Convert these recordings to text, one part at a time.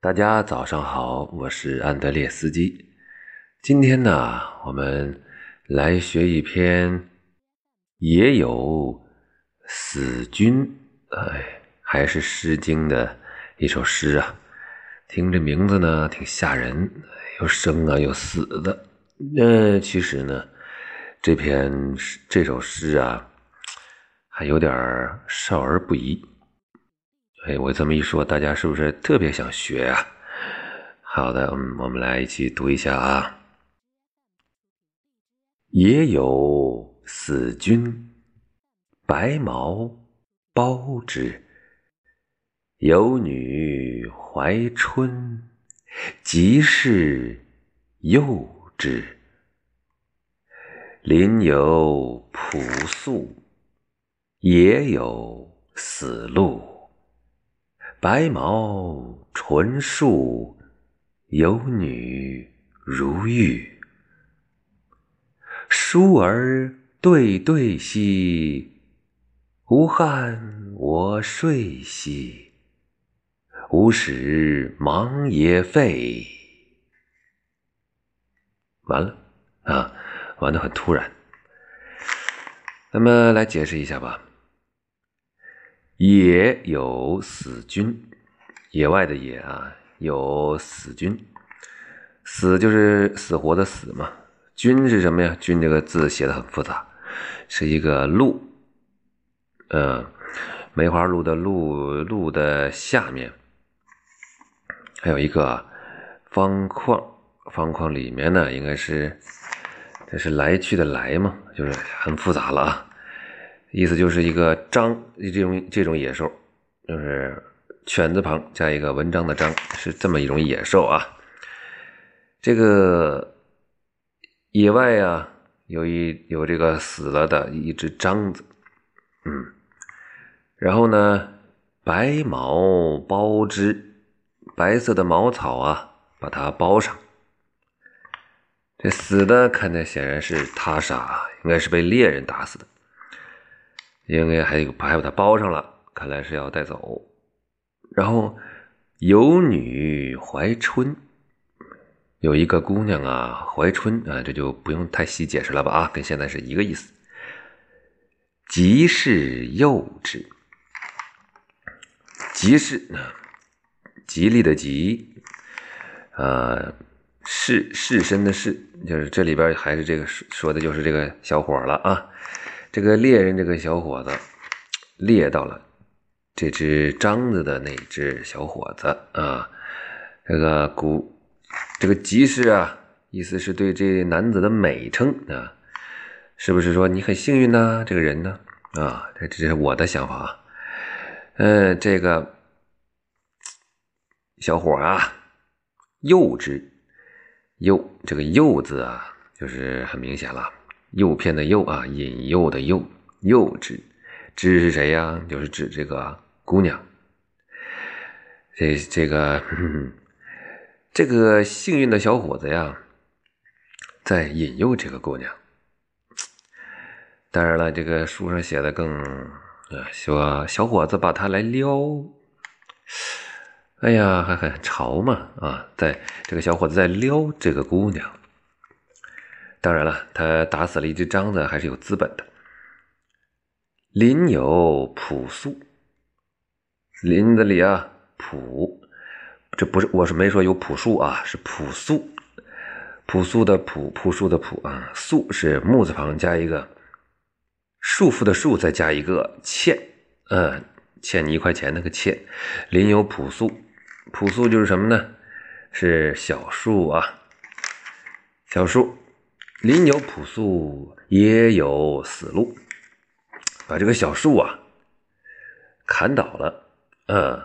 大家早上好，我是安德烈斯基。今天呢，我们来学一篇也有死君，哎，还是《诗经》的一首诗啊。听这名字呢，挺吓人，又生啊又死的。那其实呢，这篇这首诗啊，还有点少儿不宜。哎，我这么一说，大家是不是特别想学啊？好的，嗯，我们来一起读一下啊。也有死君，白毛包之。有女怀春，即是幼之。邻有朴素，也有死路。白毛纯树，有女如玉。疏而对对兮，无憾我睡兮。吾使忙也废。完了啊，完的很突然。那么来解释一下吧。野有死君，野外的野啊，有死君。死就是死活的死嘛。君是什么呀？君这个字写的很复杂，是一个鹿，呃，梅花鹿的鹿，鹿的下面还有一个方框，方框里面呢，应该是这是来去的来嘛，就是很复杂了啊。意思就是一个章，这种这种野兽，就是犬字旁加一个文章的章，是这么一种野兽啊。这个野外呀，有一有这个死了的一只獐子，嗯，然后呢，白毛包之，白色的茅草啊，把它包上。这死的看着显然是他杀，应该是被猎人打死的。应该还有还把它包上了，看来是要带走。然后有女怀春，有一个姑娘啊怀春啊，这就不用太细解释了吧啊，跟现在是一个意思。吉是幼稚，吉是吉利的吉，呃，士士绅的士，就是这里边还是这个说的就是这个小伙了啊。这个猎人，这个小伙子猎到了这只獐子的那只小伙子啊。这个古这个吉士啊，意思是对这男子的美称啊，是不是说你很幸运呢？这个人呢啊，这这是我的想法啊。嗯，这个小伙啊，幼稚，幼这个幼字啊，就是很明显了。诱骗的诱啊，引诱的诱，幼稚，知是谁呀？就是指这个姑娘。这这个 这个幸运的小伙子呀，在引诱这个姑娘。当然了，这个书上写的更啊，说小伙子把她来撩。哎呀，还很潮嘛啊，在这个小伙子在撩这个姑娘。当然了，他打死了一只獐子，还是有资本的。林有朴素，林子里啊，朴，这不是我是没说有朴树啊，是朴素，朴素的朴，朴素的朴啊，素是木字旁加一个束缚的束，再加一个欠，嗯，欠你一块钱那个欠。林有朴素，朴素就是什么呢？是小树啊，小树。林有朴素，也有死路。把这个小树啊砍倒了，嗯，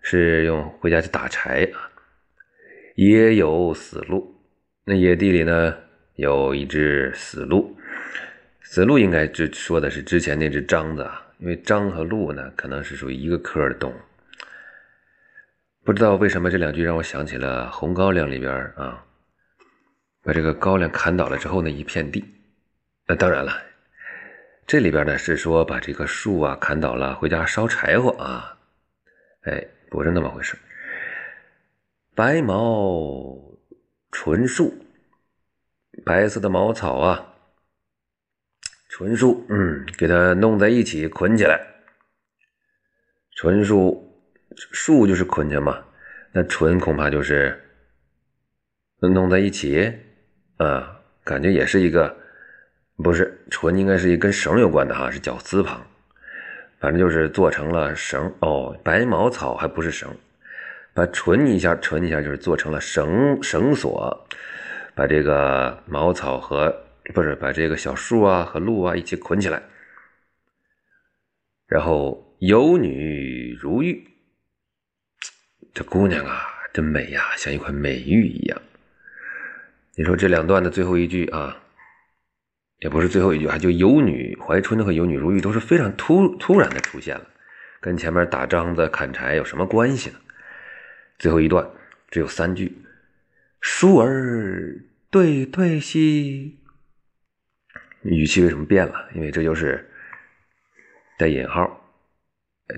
是用回家去打柴啊。也有死路，那野地里呢有一只死鹿。死鹿应该就说的是之前那只獐子啊，因为獐和鹿呢可能是属于一个科的动物。不知道为什么这两句让我想起了《红高粱》里边啊。把这个高粱砍倒了之后呢，一片地。那当然了，这里边呢是说把这个树啊砍倒了，回家烧柴火啊。哎，不是那么回事。白毛纯树，白色的茅草啊，纯树，嗯，给它弄在一起捆起来。纯树，树就是捆起嘛，那纯恐怕就是弄在一起啊，感觉也是一个，不是纯，应该是一跟绳有关的哈，是绞丝旁。反正就是做成了绳哦，白茅草还不是绳，把纯一下，纯一下就是做成了绳绳索，把这个茅草和不是把这个小树啊和鹿啊一起捆起来，然后有女如玉，这姑娘啊真美呀，像一块美玉一样。你说这两段的最后一句啊。也不是最后一句啊，就有女怀春和有女如玉都是非常突突然的出现了，跟前面打章子砍柴有什么关系呢？最后一段只有三句，疏儿对对兮，语气为什么变了？因为这就是带引号，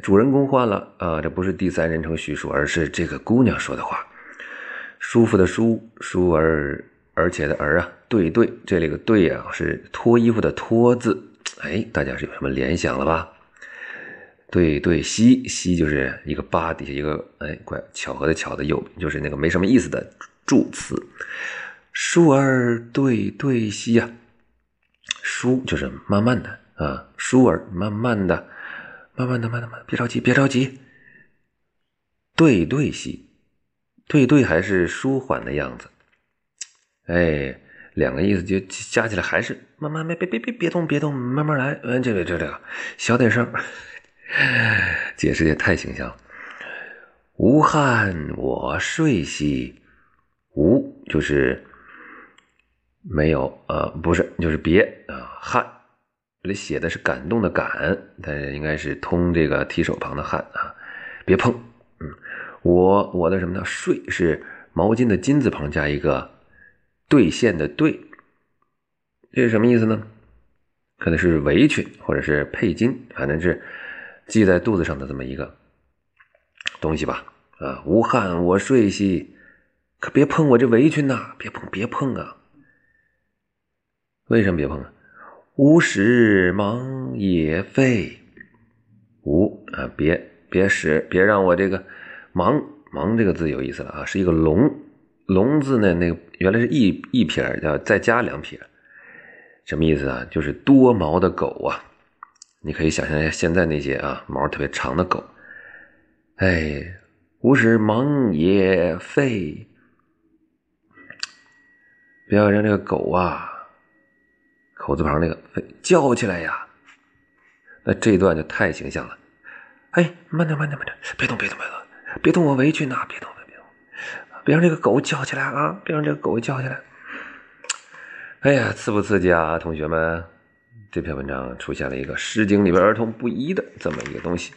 主人公换了啊，这不是第三人称叙述，而是这个姑娘说的话，舒服的舒，舒儿。而且的儿啊，对对，这里个对啊是脱衣服的脱字，哎，大家是有什么联想了吧？对对，西西就是一个八底下一个哎，怪巧合的巧的右，就是那个没什么意思的助词。舒儿对对西啊，舒就是慢慢的啊，舒儿慢慢的，慢慢的，慢的慢，别着急，别着急。对对西，对对还是舒缓的样子。哎，两个意思就加起来还是慢慢别别别别别动别动，慢慢来。嗯，这个这个小点声，解释也太形象了。无憾我睡兮，无就是没有啊，不是就是别啊。憾这里写的是感动的感，但应该是通这个提手旁的汗啊。别碰，嗯，我我的什么呢？睡是毛巾的巾字旁加一个。兑现的兑，这是什么意思呢？可能是围裙或者是佩巾，反正是系在肚子上的这么一个东西吧。啊，无憾我睡兮，可别碰我这围裙呐！别碰，别碰啊！为什么别碰啊？无使忙也废，无啊，别别使，别让我这个忙忙这个字有意思了啊，是一个龙。龙字呢？那个原来是一一撇，叫再加两撇，什么意思啊？就是多毛的狗啊！你可以想象一下，现在那些啊毛特别长的狗，哎，无使忙也废，不要让这个狗啊，口字旁那个叫起来呀！那这一段就太形象了。哎，慢点，慢点，慢点，别动，别动，别动，别动我围裙呐！别动别动。别让这个狗叫起来啊！别让这个狗叫起来！哎呀，刺不刺激啊，同学们？这篇文章出现了一个《诗经》里边儿童不宜的这么一个东西，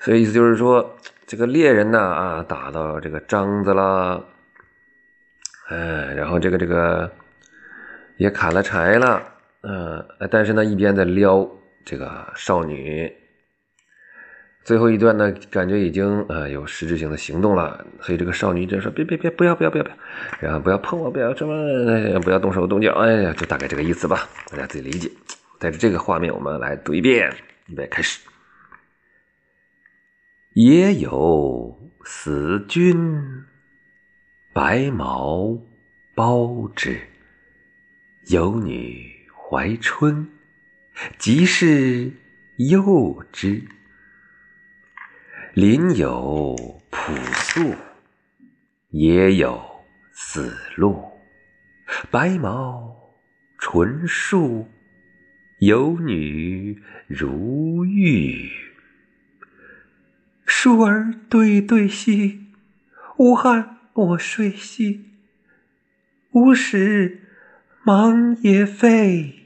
所以意思就是说，这个猎人呢啊，打到这个章子了，哎，然后这个这个也砍了柴了，嗯，但是呢，一边在撩这个少女。最后一段呢，感觉已经呃有实质性的行动了，所以这个少女就说：“别别别，不要不要不要不要，然后不要碰我，不要这么，不要动手动脚。”哎呀，就大概这个意思吧，大家自己理解。带着这个画面，我们来读一遍，预备开始。也有死君，白毛包之，有女怀春，即是幼之。林有朴素，野有死鹿。白毛纯树，有女如玉。树儿对对兮，无憾我睡兮。无时忙也废。